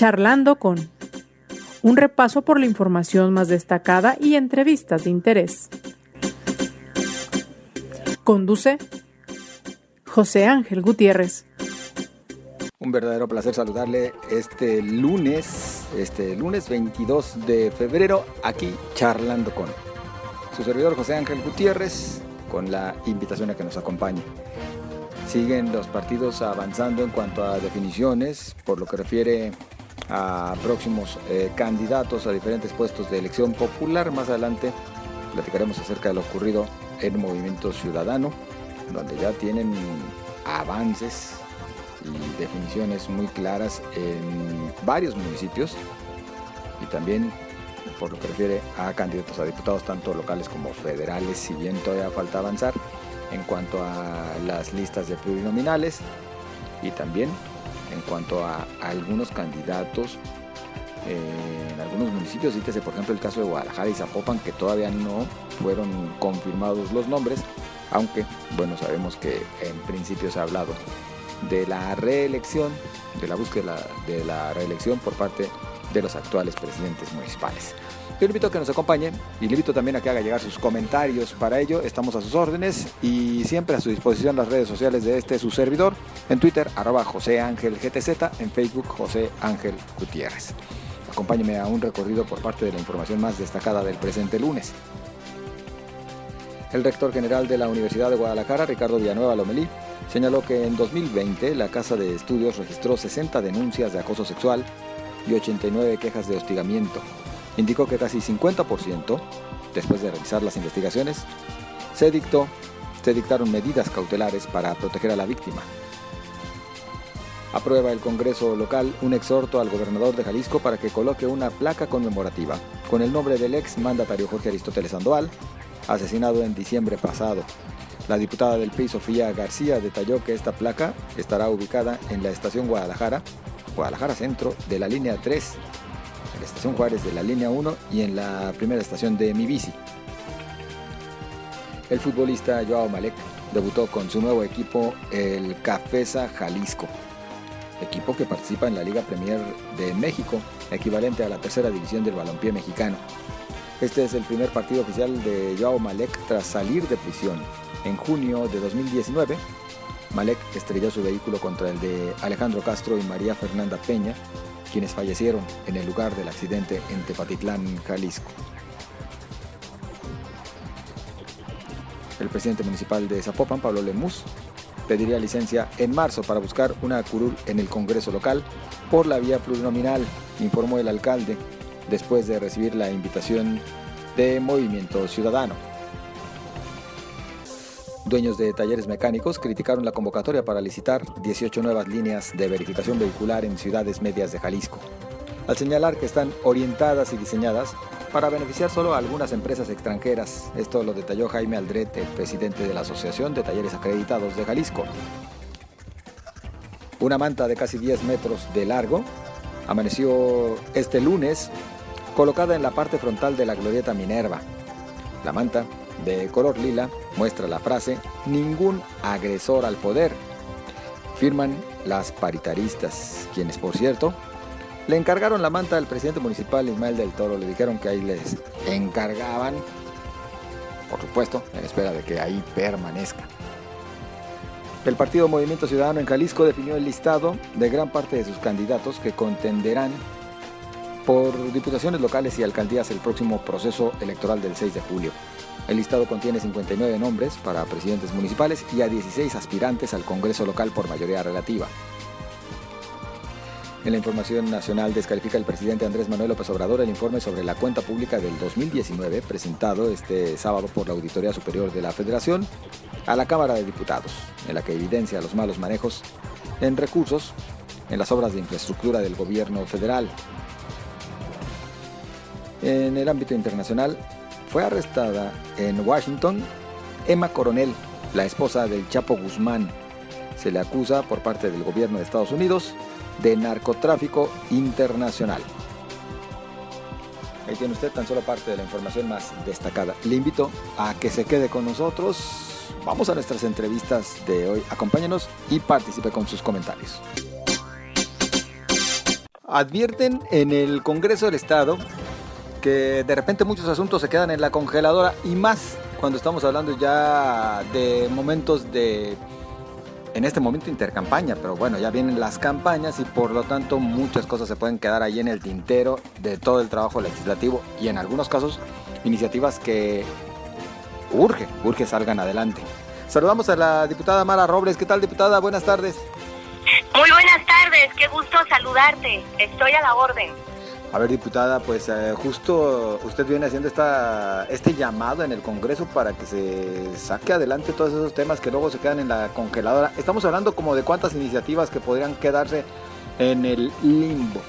Charlando con un repaso por la información más destacada y entrevistas de interés. Conduce José Ángel Gutiérrez. Un verdadero placer saludarle este lunes, este lunes 22 de febrero, aquí charlando con su servidor José Ángel Gutiérrez, con la invitación a que nos acompañe. Siguen los partidos avanzando en cuanto a definiciones, por lo que refiere a próximos eh, candidatos a diferentes puestos de elección popular. Más adelante platicaremos acerca de lo ocurrido en Movimiento Ciudadano, donde ya tienen avances y definiciones muy claras en varios municipios y también por lo que refiere a candidatos a diputados tanto locales como federales, si bien todavía falta avanzar en cuanto a las listas de plurinominales y también en cuanto a algunos candidatos eh, en algunos municipios, cítese por ejemplo el caso de Guadalajara y Zapopan, que todavía no fueron confirmados los nombres, aunque bueno, sabemos que en principio se ha hablado de la reelección, de la búsqueda de la reelección por parte de los actuales presidentes municipales. Yo invito a que nos acompañe y le invito también a que haga llegar sus comentarios. Para ello estamos a sus órdenes y siempre a su disposición las redes sociales de este su servidor. En Twitter, arroba José Ángel GTZ, en Facebook, José Ángel Gutiérrez. Acompáñeme a un recorrido por parte de la información más destacada del presente lunes. El rector general de la Universidad de Guadalajara, Ricardo Villanueva Lomelí, señaló que en 2020 la Casa de Estudios registró 60 denuncias de acoso sexual y 89 quejas de hostigamiento. Indicó que casi 50%, después de realizar las investigaciones, se dictó, se dictaron medidas cautelares para proteger a la víctima. Aprueba el Congreso local un exhorto al gobernador de Jalisco para que coloque una placa conmemorativa con el nombre del ex mandatario Jorge Aristóteles Sandoval, asesinado en diciembre pasado. La diputada del PRI, Sofía García, detalló que esta placa estará ubicada en la estación Guadalajara, Guadalajara Centro, de la línea 3, en estación Juárez de la línea 1 y en la primera estación de Mi Bici. El futbolista Joao Malek debutó con su nuevo equipo, el Cafesa Jalisco, equipo que participa en la Liga Premier de México, equivalente a la tercera división del balompié mexicano. Este es el primer partido oficial de Joao Malek tras salir de prisión. En junio de 2019, Malek estrelló su vehículo contra el de Alejandro Castro y María Fernanda Peña, quienes fallecieron en el lugar del accidente en Tepatitlán, Jalisco. El presidente municipal de Zapopan, Pablo Lemus, pediría licencia en marzo para buscar una curul en el Congreso local por la vía plurinominal, informó el alcalde después de recibir la invitación de Movimiento Ciudadano. Dueños de talleres mecánicos criticaron la convocatoria para licitar 18 nuevas líneas de verificación vehicular en ciudades medias de Jalisco, al señalar que están orientadas y diseñadas para beneficiar solo a algunas empresas extranjeras. Esto lo detalló Jaime Aldrete, presidente de la Asociación de Talleres Acreditados de Jalisco. Una manta de casi 10 metros de largo amaneció este lunes colocada en la parte frontal de la glorieta Minerva. La manta, de color lila, muestra la frase Ningún agresor al poder. Firman las paritaristas, quienes por cierto le encargaron la manta al presidente municipal Ismael del Toro, le dijeron que ahí les encargaban, por supuesto, en espera de que ahí permanezca. El Partido Movimiento Ciudadano en Jalisco definió el listado de gran parte de sus candidatos que contenderán por diputaciones locales y alcaldías el próximo proceso electoral del 6 de julio. El listado contiene 59 nombres para presidentes municipales y a 16 aspirantes al Congreso local por mayoría relativa. En la información nacional descalifica el presidente Andrés Manuel López Obrador el informe sobre la cuenta pública del 2019 presentado este sábado por la Auditoría Superior de la Federación a la Cámara de Diputados, en la que evidencia los malos manejos en recursos en las obras de infraestructura del gobierno federal. En el ámbito internacional, fue arrestada en Washington Emma Coronel, la esposa del Chapo Guzmán. Se le acusa por parte del gobierno de Estados Unidos de narcotráfico internacional. Ahí tiene usted tan solo parte de la información más destacada. Le invito a que se quede con nosotros. Vamos a nuestras entrevistas de hoy. Acompáñenos y participe con sus comentarios. Advierten en el Congreso del Estado que de repente muchos asuntos se quedan en la congeladora y más cuando estamos hablando ya de momentos de, en este momento intercampaña, pero bueno, ya vienen las campañas y por lo tanto muchas cosas se pueden quedar ahí en el tintero de todo el trabajo legislativo y en algunos casos iniciativas que urge, urge salgan adelante. Saludamos a la diputada Mara Robles. ¿Qué tal, diputada? Buenas tardes. Muy buenas tardes, qué gusto saludarte. Estoy a la orden. A ver, diputada, pues eh, justo usted viene haciendo esta, este llamado en el Congreso para que se saque adelante todos esos temas que luego se quedan en la congeladora. Estamos hablando como de cuántas iniciativas que podrían quedarse en el limbo.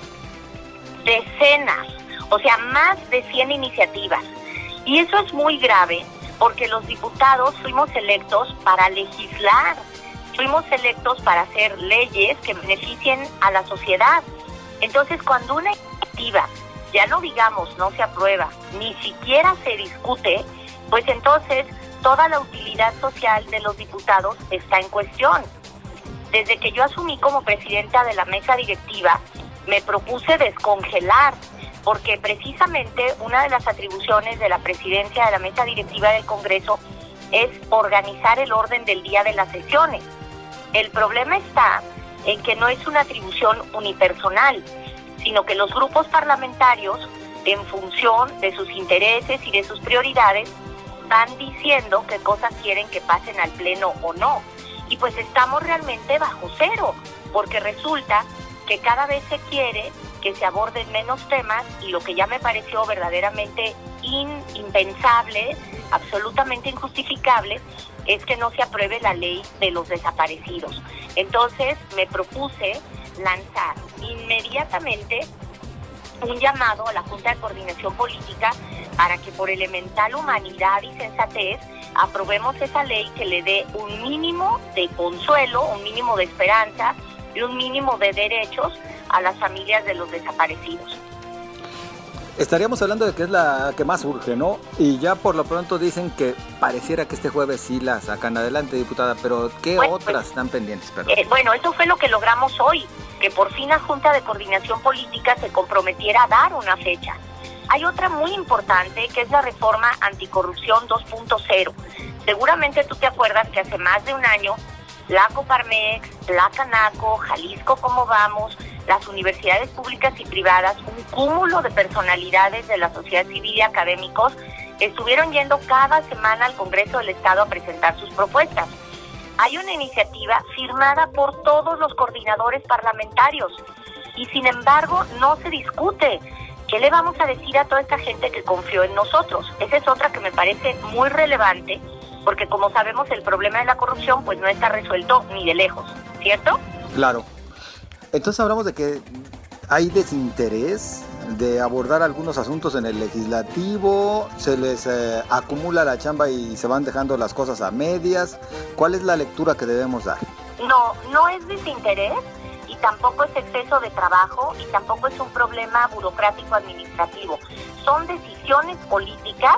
Decenas, o sea, más de 100 iniciativas. Y eso es muy grave porque los diputados fuimos electos para legislar fuimos electos para hacer leyes que beneficien a la sociedad. Entonces, cuando una ya no digamos no se aprueba, ni siquiera se discute, pues entonces toda la utilidad social de los diputados está en cuestión. Desde que yo asumí como presidenta de la mesa directiva, me propuse descongelar, porque precisamente una de las atribuciones de la presidencia de la mesa directiva del Congreso es organizar el orden del día de las sesiones. El problema está en que no es una atribución unipersonal, sino que los grupos parlamentarios, en función de sus intereses y de sus prioridades, van diciendo qué cosas quieren que pasen al Pleno o no. Y pues estamos realmente bajo cero, porque resulta que cada vez se quiere que se aborden menos temas y lo que ya me pareció verdaderamente impensable, absolutamente injustificable, es que no se apruebe la ley de los desaparecidos. Entonces me propuse lanzar inmediatamente un llamado a la Junta de Coordinación Política para que por elemental humanidad y sensatez aprobemos esa ley que le dé un mínimo de consuelo, un mínimo de esperanza y un mínimo de derechos a las familias de los desaparecidos. Estaríamos hablando de que es la que más urge, ¿no? Y ya por lo pronto dicen que pareciera que este jueves sí la sacan adelante, diputada, pero ¿qué pues, otras están pendientes? Eh, bueno, eso fue lo que logramos hoy, que por fin la Junta de Coordinación Política se comprometiera a dar una fecha. Hay otra muy importante que es la reforma anticorrupción 2.0. Seguramente tú te acuerdas que hace más de un año la Coparmex, la Canaco, Jalisco Cómo Vamos, las universidades públicas y privadas, un cúmulo de personalidades de la sociedad civil y académicos estuvieron yendo cada semana al Congreso del Estado a presentar sus propuestas. Hay una iniciativa firmada por todos los coordinadores parlamentarios y sin embargo no se discute. ¿Qué le vamos a decir a toda esta gente que confió en nosotros? Esa es otra que me parece muy relevante porque como sabemos el problema de la corrupción pues no está resuelto ni de lejos, ¿cierto? Claro. Entonces hablamos de que hay desinterés de abordar algunos asuntos en el legislativo, se les eh, acumula la chamba y se van dejando las cosas a medias. ¿Cuál es la lectura que debemos dar? No, no es desinterés y tampoco es exceso de trabajo y tampoco es un problema burocrático administrativo. Son decisiones políticas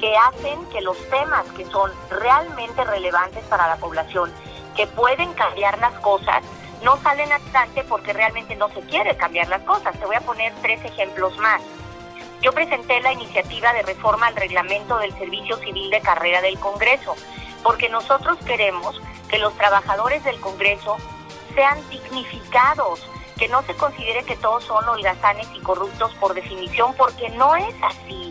que hacen que los temas que son realmente relevantes para la población, que pueden cambiar las cosas, no salen adelante porque realmente no se quiere cambiar las cosas. Te voy a poner tres ejemplos más. Yo presenté la iniciativa de reforma al reglamento del Servicio Civil de Carrera del Congreso, porque nosotros queremos que los trabajadores del Congreso sean dignificados, que no se considere que todos son holgazanes y corruptos por definición, porque no es así.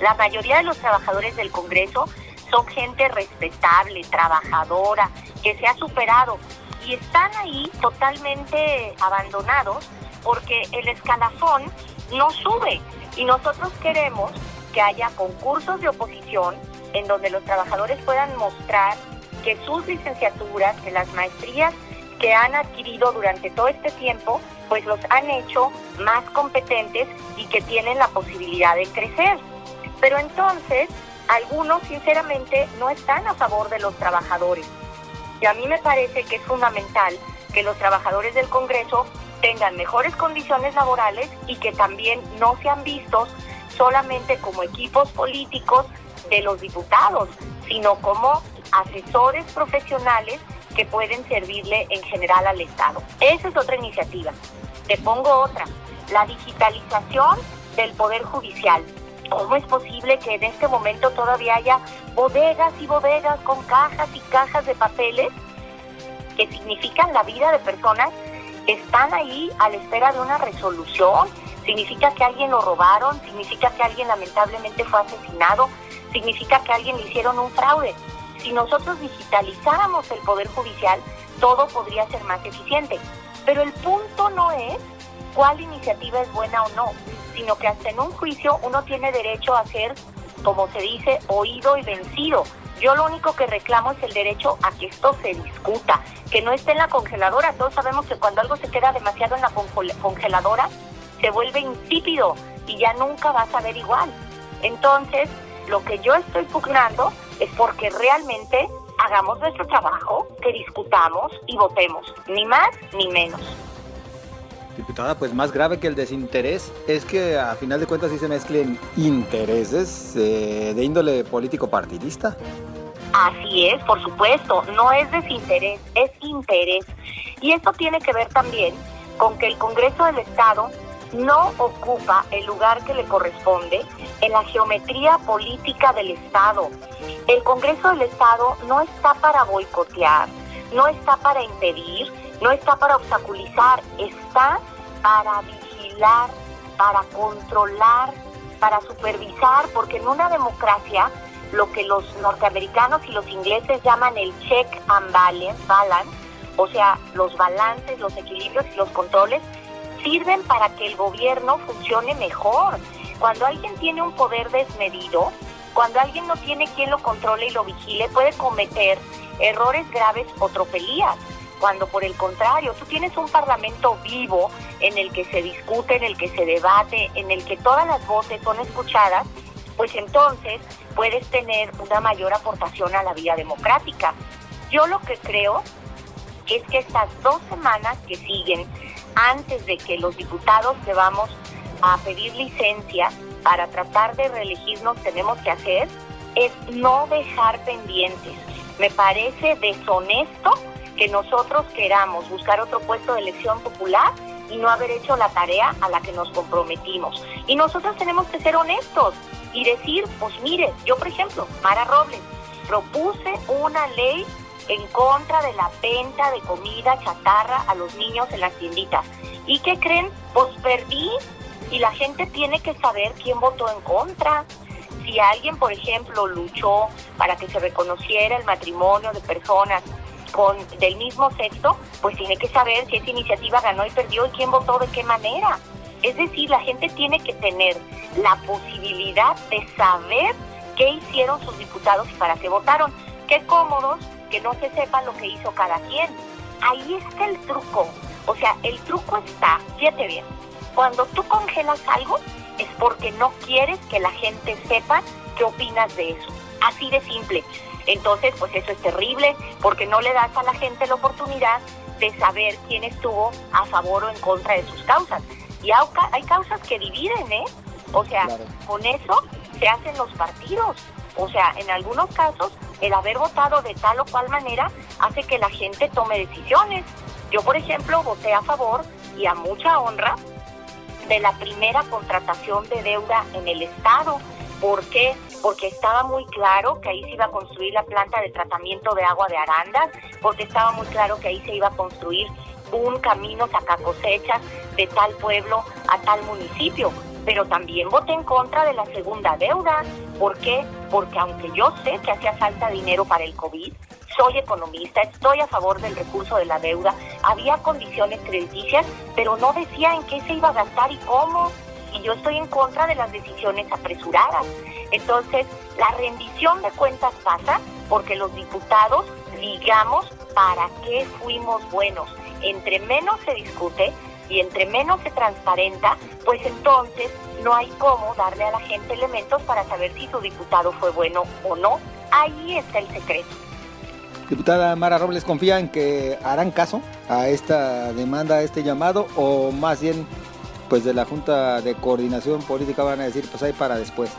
La mayoría de los trabajadores del Congreso son gente respetable, trabajadora, que se ha superado y están ahí totalmente abandonados porque el escalafón no sube y nosotros queremos que haya concursos de oposición en donde los trabajadores puedan mostrar que sus licenciaturas, que las maestrías que han adquirido durante todo este tiempo, pues los han hecho más competentes y que tienen la posibilidad de crecer. Pero entonces, algunos sinceramente no están a favor de los trabajadores. Y a mí me parece que es fundamental que los trabajadores del Congreso tengan mejores condiciones laborales y que también no sean vistos solamente como equipos políticos de los diputados, sino como asesores profesionales que pueden servirle en general al Estado. Esa es otra iniciativa. Te pongo otra. la digitalización del Poder Judicial. ¿Cómo es posible que en este momento todavía haya bodegas y bodegas con cajas y cajas de papeles que significan la vida de personas que están ahí a la espera de una resolución? Significa que alguien lo robaron, significa que alguien lamentablemente fue asesinado, significa que alguien le hicieron un fraude. Si nosotros digitalizáramos el Poder Judicial, todo podría ser más eficiente. Pero el punto no es cuál iniciativa es buena o no, sino que hasta en un juicio uno tiene derecho a ser, como se dice, oído y vencido. Yo lo único que reclamo es el derecho a que esto se discuta, que no esté en la congeladora. Todos sabemos que cuando algo se queda demasiado en la congeladora, se vuelve insípido y ya nunca va a saber igual. Entonces, lo que yo estoy pugnando es porque realmente hagamos nuestro trabajo, que discutamos y votemos, ni más ni menos. Diputada, pues más grave que el desinterés es que a final de cuentas sí se mezclen intereses eh, de índole político partidista. Así es, por supuesto, no es desinterés, es interés. Y esto tiene que ver también con que el Congreso del Estado no ocupa el lugar que le corresponde en la geometría política del Estado. El Congreso del Estado no está para boicotear, no está para impedir, no está para obstaculizar, está para vigilar, para controlar, para supervisar, porque en una democracia lo que los norteamericanos y los ingleses llaman el check and balance, balance o sea, los balances, los equilibrios y los controles, sirven para que el gobierno funcione mejor. Cuando alguien tiene un poder desmedido, cuando alguien no tiene quien lo controle y lo vigile, puede cometer errores graves o tropelías. Cuando por el contrario, tú tienes un parlamento vivo en el que se discute, en el que se debate, en el que todas las voces son escuchadas, pues entonces puedes tener una mayor aportación a la vida democrática. Yo lo que creo es que estas dos semanas que siguen antes de que los diputados debamos a pedir licencia para tratar de reelegirnos tenemos que hacer es no dejar pendientes. Me parece deshonesto que nosotros queramos buscar otro puesto de elección popular y no haber hecho la tarea a la que nos comprometimos. Y nosotros tenemos que ser honestos y decir, pues mire, yo por ejemplo, Mara Robles, propuse una ley en contra de la venta de comida chatarra a los niños en las tienditas. ¿Y qué creen? Pues perdí y la gente tiene que saber quién votó en contra. Si alguien, por ejemplo, luchó para que se reconociera el matrimonio de personas con del mismo sexo, pues tiene que saber si esa iniciativa ganó y perdió y quién votó de qué manera. Es decir, la gente tiene que tener la posibilidad de saber qué hicieron sus diputados y para qué votaron. Qué cómodos que no se sepa lo que hizo cada quien. Ahí está el truco. O sea, el truco está, fíjate bien, cuando tú congelas algo es porque no quieres que la gente sepa qué opinas de eso. Así de simple. Entonces, pues eso es terrible porque no le das a la gente la oportunidad de saber quién estuvo a favor o en contra de sus causas. Y hay causas que dividen, ¿eh? O sea, con eso se hacen los partidos. O sea, en algunos casos el haber votado de tal o cual manera hace que la gente tome decisiones. Yo, por ejemplo, voté a favor y a mucha honra de la primera contratación de deuda en el Estado. ¿Por qué? Porque estaba muy claro que ahí se iba a construir la planta de tratamiento de agua de Arandas, porque estaba muy claro que ahí se iba a construir un camino saca cosechas de tal pueblo a tal municipio pero también voté en contra de la segunda deuda. ¿Por qué? Porque aunque yo sé que hacía falta dinero para el COVID, soy economista, estoy a favor del recurso de la deuda, había condiciones crediticias, pero no decía en qué se iba a gastar y cómo. Y yo estoy en contra de las decisiones apresuradas. Entonces, la rendición de cuentas pasa porque los diputados digamos para qué fuimos buenos. Entre menos se discute, y entre menos se transparenta, pues entonces no hay cómo darle a la gente elementos para saber si su diputado fue bueno o no. Ahí está el secreto. Diputada Mara Robles, ¿confía en que harán caso a esta demanda, a este llamado, o más bien, pues de la Junta de Coordinación Política van a decir, pues ahí para después?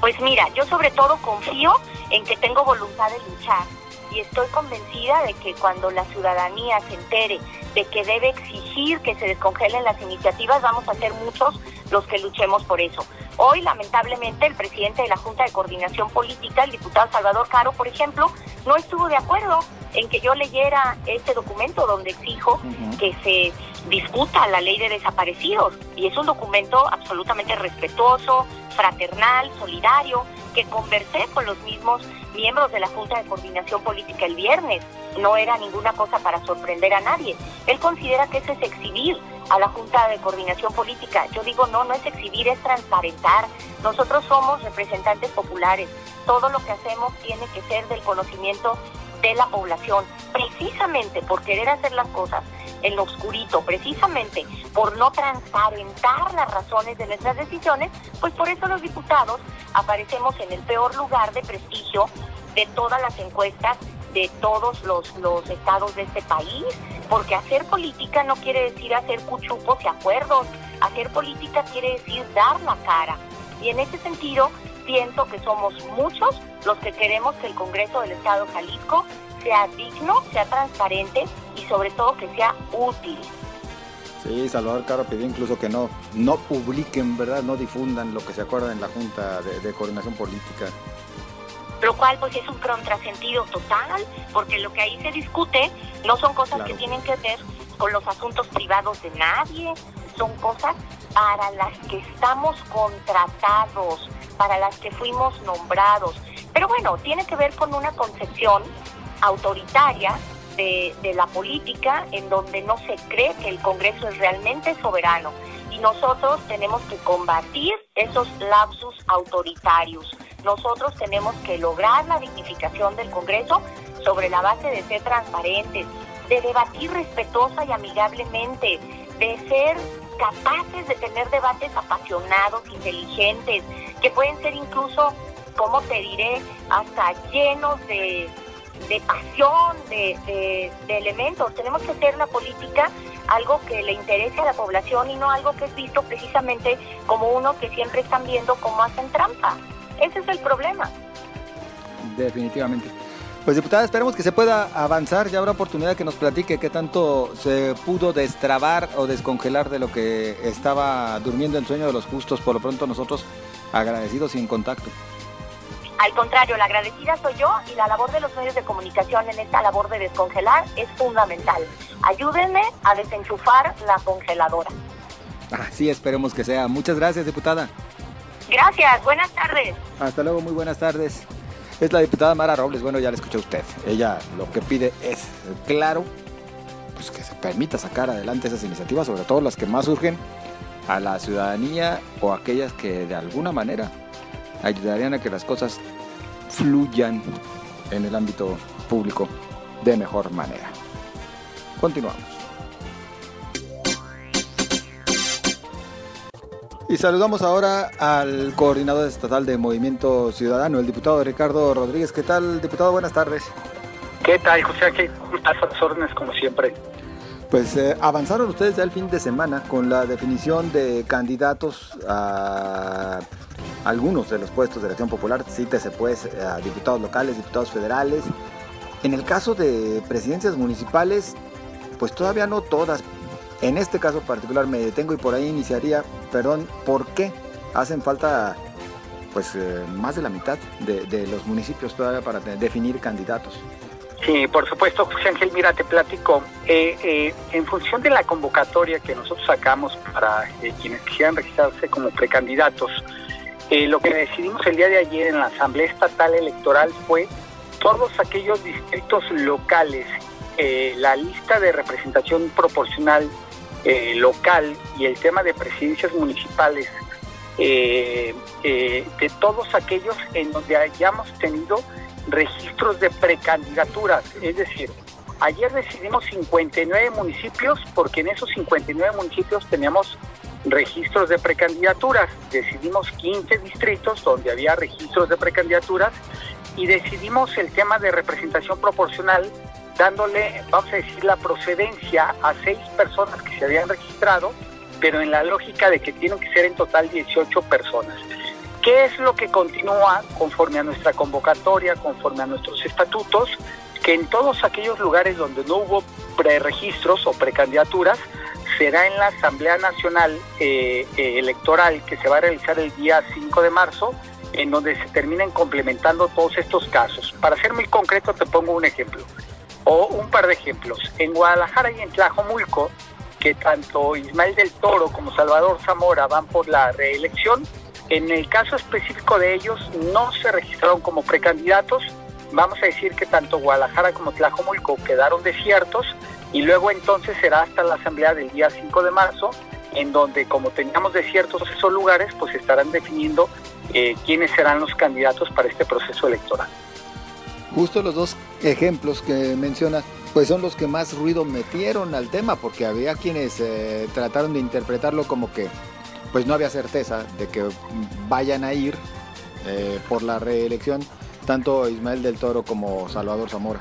Pues mira, yo sobre todo confío en que tengo voluntad de luchar y estoy convencida de que cuando la ciudadanía se entere de que debe exigir que se descongelen las iniciativas, vamos a ser muchos los que luchemos por eso. Hoy, lamentablemente, el presidente de la Junta de Coordinación Política, el diputado Salvador Caro, por ejemplo, no estuvo de acuerdo en que yo leyera este documento donde exijo que se discuta la ley de desaparecidos. Y es un documento absolutamente respetuoso, fraternal, solidario, que conversé con los mismos miembros de la Junta de Coordinación Política el viernes. No era ninguna cosa para sorprender a nadie. Él considera que eso es exhibir a la Junta de Coordinación Política. Yo digo, no, no es exhibir, es transparentar. Nosotros somos representantes populares. Todo lo que hacemos tiene que ser del conocimiento de la población, precisamente por querer hacer las cosas en lo oscurito, precisamente por no transparentar las razones de nuestras decisiones, pues por eso los diputados aparecemos en el peor lugar de prestigio de todas las encuestas de todos los, los estados de este país, porque hacer política no quiere decir hacer cuchupos y acuerdos, hacer política quiere decir dar la cara. Y en ese sentido, siento que somos muchos los que queremos que el Congreso del Estado de Jalisco sea digno, sea transparente y sobre todo que sea útil. Sí, Salvador Caro pidió incluso que no, no publiquen, ¿verdad? No difundan lo que se acuerda en la Junta de, Coordinación Política. Lo cual pues es un contrasentido total, porque lo que ahí se discute no son cosas que tienen que ver con los asuntos privados de nadie, son cosas para las que estamos contratados, para las que fuimos nombrados. Pero bueno, tiene que ver con una concepción autoritaria de, la política en donde no se cree que el Congreso es realmente soberano y nosotros tenemos que combatir esos lapsus autoritarios. Nosotros tenemos que lograr la dignificación del Congreso sobre la base de ser transparentes, de debatir respetuosa y amigablemente, de ser capaces de tener debates apasionados, inteligentes, que pueden ser incluso, como te diré, hasta llenos de, de pasión, de, elementos. Tenemos que hacer la política algo que le interese a la población y no algo que es visto precisamente como uno que siempre están viendo cómo hacen trampa. Ese es el problema. Definitivamente. Pues diputada, esperemos que se pueda avanzar. Ya habrá oportunidad que nos platique qué tanto se pudo destrabar o descongelar de lo que estaba durmiendo el sueño de los justos. Por lo pronto nosotros agradecidos y en contacto. Al contrario, la agradecida soy yo y la labor de los medios de comunicación en esta labor de descongelar es fundamental. Ayúdenme a desenchufar la congeladora. Así esperemos que sea. Muchas gracias, diputada. Gracias, buenas tardes. Hasta luego, muy buenas tardes. Es la diputada Mara Robles. Bueno, ya la escuchó usted. Ella lo que pide es, claro, pues que se permita sacar adelante esas iniciativas, sobre todo las que más surgen a la ciudadanía o aquellas que de alguna manera ayudarían a que las cosas fluyan en el ámbito público de mejor manera. Continuamos. Y saludamos ahora al coordinador estatal de Movimiento Ciudadano, el diputado Ricardo Rodríguez. ¿Qué tal, diputado? Buenas tardes. ¿Qué tal, José? ¿Qué las órdenes como siempre? Pues eh, avanzaron ustedes ya el fin de semana con la definición de candidatos a algunos de los puestos de elección popular, cítese pues a diputados locales, diputados federales. En el caso de presidencias municipales, pues todavía no todas. En este caso particular me detengo y por ahí iniciaría, perdón, ¿por qué hacen falta pues eh, más de la mitad de, los municipios todavía para definir candidatos? Sí, por supuesto, José Ángel, mira, te platico. Eh, eh, en función de la convocatoria que nosotros sacamos para quienes quisieran registrarse como precandidatos, lo que decidimos el día de ayer en la Asamblea Estatal Electoral fue todos aquellos distritos locales, la lista de representación proporcional eh, local y el tema de presidencias municipales, de todos aquellos en donde hayamos tenido registros de precandidaturas, es decir, ayer decidimos 59 municipios porque en esos 59 municipios teníamos registros de precandidaturas. Decidimos 15 distritos donde había registros de precandidaturas y decidimos el tema de representación proporcional dándole, vamos a decir, la procedencia a seis personas que se habían registrado, pero en la lógica de que tienen que ser en total 18 personas. ¿Qué es lo que continúa conforme a nuestra convocatoria, conforme a nuestros estatutos? que en todos aquellos lugares donde no hubo preregistros o precandidaturas, será en la Asamblea Nacional eh, eh, Electoral que se va a realizar el día 5 de marzo, en donde se terminen complementando todos estos casos. Para ser muy concreto, te pongo un ejemplo, o un par de ejemplos. En Guadalajara y en Tlajomulco, que tanto Ismael del Toro como Salvador Zamora van por la reelección, en el caso específico de ellos no se registraron como precandidatos, vamos a decir que tanto Guadalajara como Tlajomulco quedaron desiertos y luego entonces será hasta la asamblea del día 5 de marzo, en donde como teníamos desiertos esos lugares, pues estarán definiendo eh, quiénes serán los candidatos para este proceso electoral. Justo los dos ejemplos que mencionas, pues son los que más ruido metieron al tema, porque había quienes eh, trataron de interpretarlo como que pues no había certeza de que vayan a ir eh, por la reelección tanto Ismael del Toro como Salvador Zamora.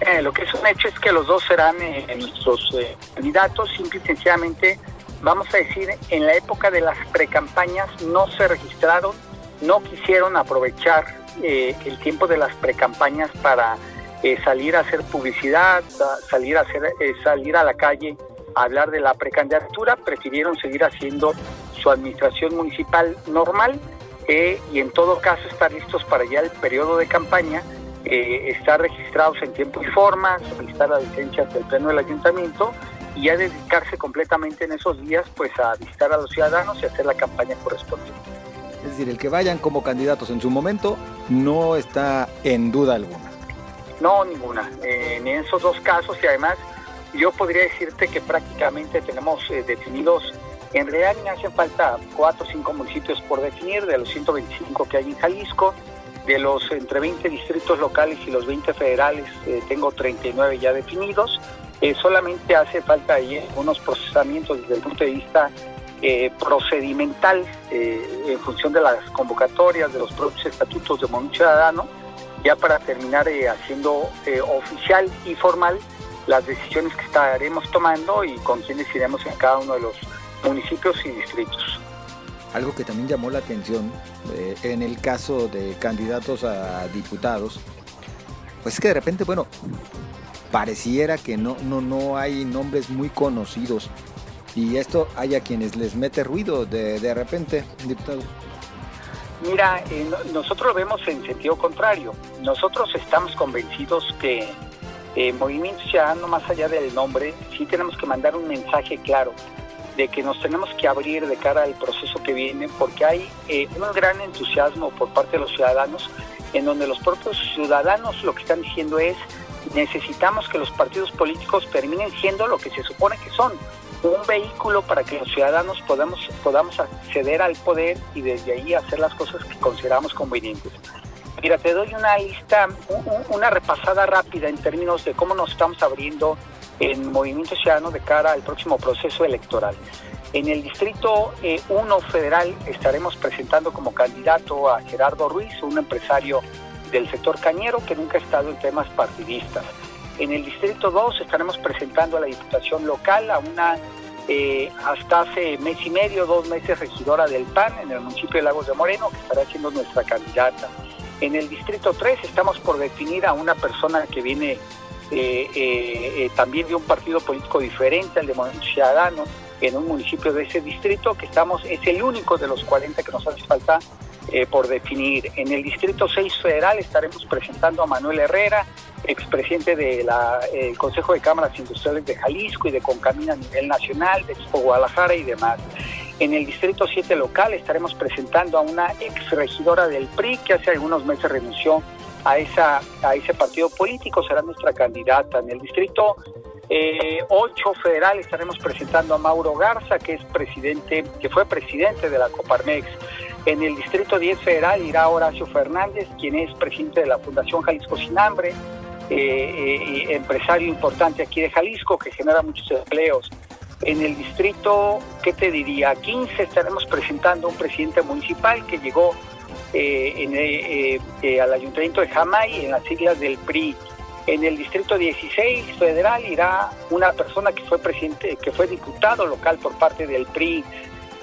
Eh, lo que es un hecho es que los dos serán eh, nuestros eh, candidatos, simple y sencillamente, vamos a decir, en la época de las precampañas no se registraron, no quisieron aprovechar el tiempo de las precampañas para salir a hacer publicidad, salir a, hacer, salir a la calle a hablar de la precandidatura, prefirieron seguir haciendo su administración municipal normal y en todo caso estar listos para ya el periodo de campaña eh, estar registrados en tiempo y forma, solicitar la licencia del pleno del ayuntamiento y ya dedicarse completamente en esos días pues a visitar a los ciudadanos y hacer la campaña correspondiente. Es decir, el que vayan como candidatos en su momento no está en duda alguna. No, ninguna. en esos dos casos y además yo podría decirte que prácticamente tenemos eh, definidos, en realidad me hacen falta cuatro o cinco municipios por definir de los 125 que hay en Jalisco de los entre 20 distritos locales y los 20 federales, eh, tengo 39 ya definidos. Eh, solamente hace falta ahí unos procesamientos desde el punto de vista eh, procedimental en función de las convocatorias, de los propios estatutos de Movimiento Ciudadano, ya para terminar haciendo oficial y formal las decisiones que estaremos tomando y con quienes iremos en cada uno de los municipios y distritos. Algo que también llamó la atención eh, en el caso de candidatos a diputados, pues es que de repente, bueno, pareciera que no, no, no hay nombres muy conocidos. Y esto hay a quienes les mete ruido de, de repente, diputado. Mira, eh, nosotros lo vemos en sentido contrario. Nosotros estamos convencidos que eh, Movimiento Ciudadano, más allá del nombre, sí tenemos que mandar un mensaje claro de que nos tenemos que abrir de cara al proceso que viene, porque hay eh, un gran entusiasmo por parte de los ciudadanos, en donde los propios ciudadanos lo que están diciendo es necesitamos que los partidos políticos terminen siendo lo que se supone que son, un vehículo para que los ciudadanos podamos, podamos acceder al poder y desde ahí hacer las cosas que consideramos convenientes. Mira, te doy una lista, una repasada rápida en términos de cómo nos estamos abriendo en Movimiento Ciudadano de cara al próximo proceso electoral. En el Distrito 1 eh, Federal estaremos presentando como candidato a Gerardo Ruiz, un empresario del sector cañero que nunca ha estado en temas partidistas. En el Distrito 2 estaremos presentando a la Diputación Local a una, eh, hasta hace mes y medio, dos meses, regidora del PAN en el municipio de Lagos de Moreno, que estará siendo nuestra candidata. En el Distrito 3 estamos por definir a una persona que viene eh, eh, eh, también de un partido político diferente al de Movimiento Ciudadano en un municipio de ese distrito, que estamos, es el único de los 40 que nos hace falta por definir. En el distrito 6 federal estaremos presentando a Manuel Herrera, expresidente del Consejo de Cámaras Industriales de Jalisco y de Concamina a nivel nacional, de Expo Guadalajara y demás. En el distrito 7 local estaremos presentando a una exregidora del PRI que hace algunos meses renunció a, esa, a ese partido político, será nuestra candidata. En el distrito 8 eh, federal estaremos presentando a Mauro Garza, que es presidente, que fue presidente de la Coparmex. En el distrito 10 federal irá Horacio Fernández, quien es presidente de la Fundación Jalisco Sin Hambre, eh, eh, empresario importante aquí de Jalisco, que genera muchos empleos. En el distrito, ¿qué te diría? 15 estaremos presentando a un presidente municipal que llegó eh, al Ayuntamiento de Jamay, en las siglas del PRI. En el distrito 16 federal irá una persona que fue presidente, que fue diputado local por parte del PRI.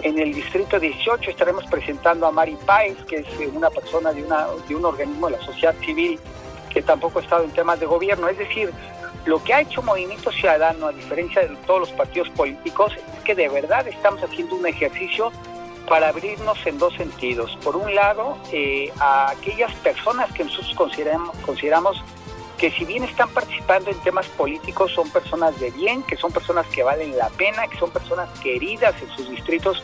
En el distrito 18 estaremos presentando a Mari Páez, que es una persona de, una, de un organismo de la sociedad civil que tampoco he estado en temas de gobierno. Es decir, lo que ha hecho Movimiento Ciudadano, a diferencia de todos los partidos políticos, es que de verdad estamos haciendo un ejercicio para abrirnos en dos sentidos. Por un lado, eh, a aquellas personas que nosotros consideramos, consideramos que si bien están participando en temas políticos, son personas de bien, que son personas que valen la pena, que son personas queridas en sus distritos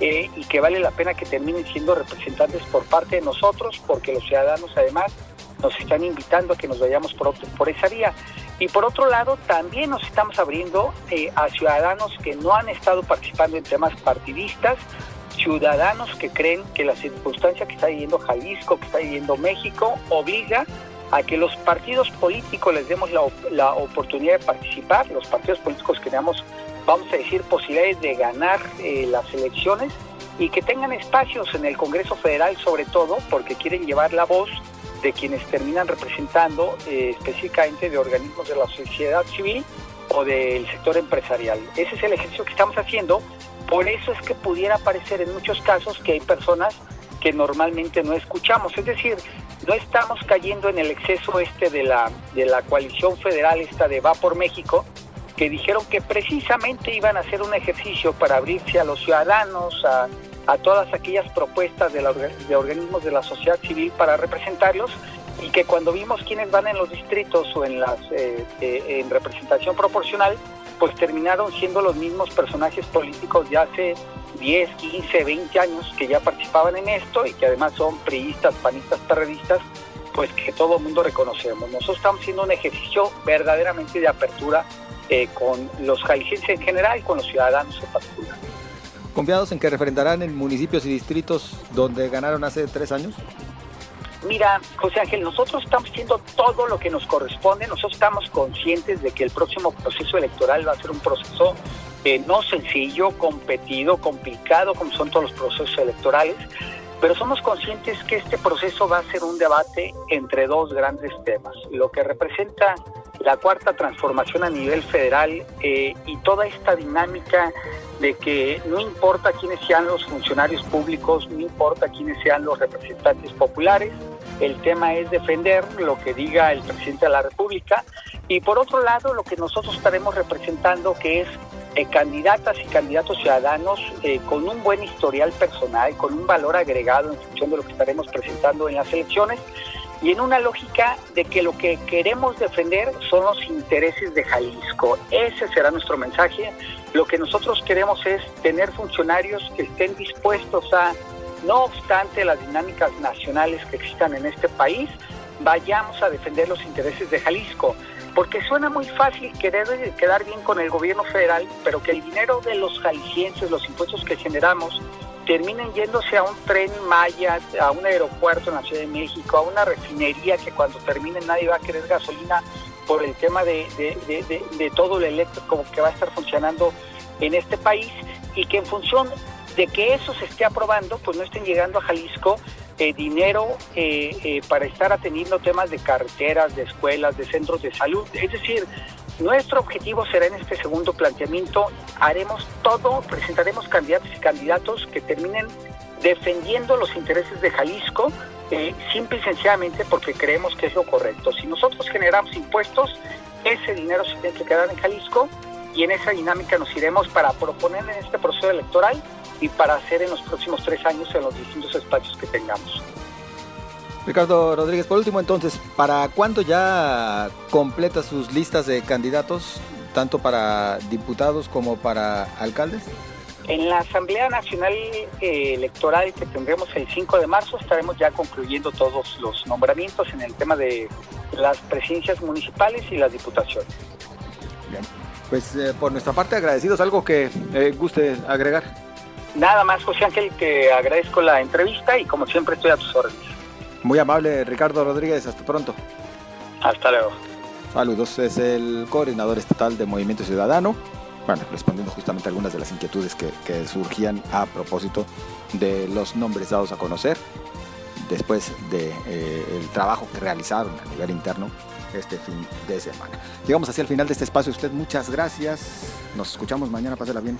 eh, y que vale la pena que terminen siendo representantes por parte de nosotros, porque los ciudadanos además nos están invitando a que nos vayamos por, por esa vía. Y por otro lado, también nos estamos abriendo eh, a ciudadanos que no han estado participando en temas partidistas, ciudadanos que creen que la circunstancia que está viviendo Jalisco, que está viviendo México, obliga a que los partidos políticos les demos la, oportunidad de participar, los partidos políticos que tenemos, vamos a decir, posibilidades de ganar eh, las elecciones y que tengan espacios en el Congreso Federal sobre todo porque quieren llevar la voz de quienes terminan representando eh, específicamente de organismos de la sociedad civil o del sector empresarial. Ese es el ejercicio que estamos haciendo, por eso es que pudiera parecer en muchos casos que hay personas que normalmente no escuchamos, es decir, no estamos cayendo en el exceso este de la, de la coalición federal, esta de Va por México, que dijeron que precisamente iban a hacer un ejercicio para abrirse a los ciudadanos, a, todas aquellas propuestas de, de, organismos de la sociedad civil para representarlos y que cuando vimos quiénes van en los distritos o en las eh, eh, en representación proporcional, pues terminaron siendo los mismos personajes políticos de hace 10, 15, 20 años que ya participaban en esto y que además son priistas, panistas, perredistas, pues que todo el mundo reconocemos. Nosotros estamos haciendo un ejercicio verdaderamente de apertura eh, con los jaliscienses en general y con los ciudadanos en particular. ¿Confiados en que referendarán en municipios y distritos donde ganaron hace tres años? Mira, José Ángel, nosotros estamos haciendo todo lo que nos corresponde, nosotros estamos conscientes de que el próximo proceso electoral va a ser un proceso eh, no sencillo, competido, complicado, como son todos los procesos electorales, pero somos conscientes que este proceso va a ser un debate entre dos grandes temas, lo que representa la cuarta transformación a nivel federal eh, y toda esta dinámica de que no importa quiénes sean los funcionarios públicos, no importa quiénes sean los representantes populares, el tema es defender lo que diga el presidente de la República y por otro lado lo que nosotros estaremos representando que es eh, candidatas y candidatos ciudadanos eh, con un buen historial personal, con un valor agregado en función de lo que estaremos presentando en las elecciones y en una lógica de que lo que queremos defender son los intereses de Jalisco. Ese será nuestro mensaje. Lo que nosotros queremos es tener funcionarios que estén dispuestos a, no obstante las dinámicas nacionales que existan en este país, vayamos a defender los intereses de Jalisco porque suena muy fácil querer quedar bien con el gobierno federal, pero que el dinero de los jaliscienses, los impuestos que generamos, terminen yéndose a un tren Maya, a un aeropuerto en la Ciudad de México, a una refinería que cuando termine nadie va a querer gasolina por el tema de, de todo el eléctrico que va a estar funcionando en este país y que en función de que eso se esté aprobando, pues no estén llegando a Jalisco eh, dinero eh, eh, para estar atendiendo temas de carreteras, de escuelas, de centros de salud. Es decir, nuestro objetivo será en este segundo planteamiento, haremos todo, presentaremos candidatos y candidatos que terminen defendiendo los intereses de Jalisco, simple y sencillamente porque creemos que es lo correcto. Si nosotros generamos impuestos, ese dinero se tiene que quedar en Jalisco y en esa dinámica nos iremos para proponer en este proceso electoral y para hacer en los próximos tres años en los distintos espacios que tengamos. Ricardo Rodríguez, por último entonces, ¿para cuándo ya completa sus listas de candidatos, tanto para diputados como para alcaldes? En la Asamblea Nacional eh, Electoral que tendremos el 5 de marzo estaremos ya concluyendo todos los nombramientos en el tema de las presidencias municipales y las diputaciones. Bien, pues eh, por nuestra parte agradecidos, algo que eh, guste agregar. Nada más, José Ángel, que agradezco la entrevista y como siempre estoy a tus órdenes. Muy amable, Ricardo Rodríguez. Hasta pronto. Hasta luego. Saludos, es el coordinador estatal de Movimiento Ciudadano. Bueno, respondiendo justamente a algunas de las inquietudes que, surgían a propósito de los nombres dados a conocer después del de, eh, el trabajo que realizaron a nivel interno este fin de semana. Llegamos hacia el final de este espacio. Usted muchas gracias. Nos escuchamos mañana. Pásela bien.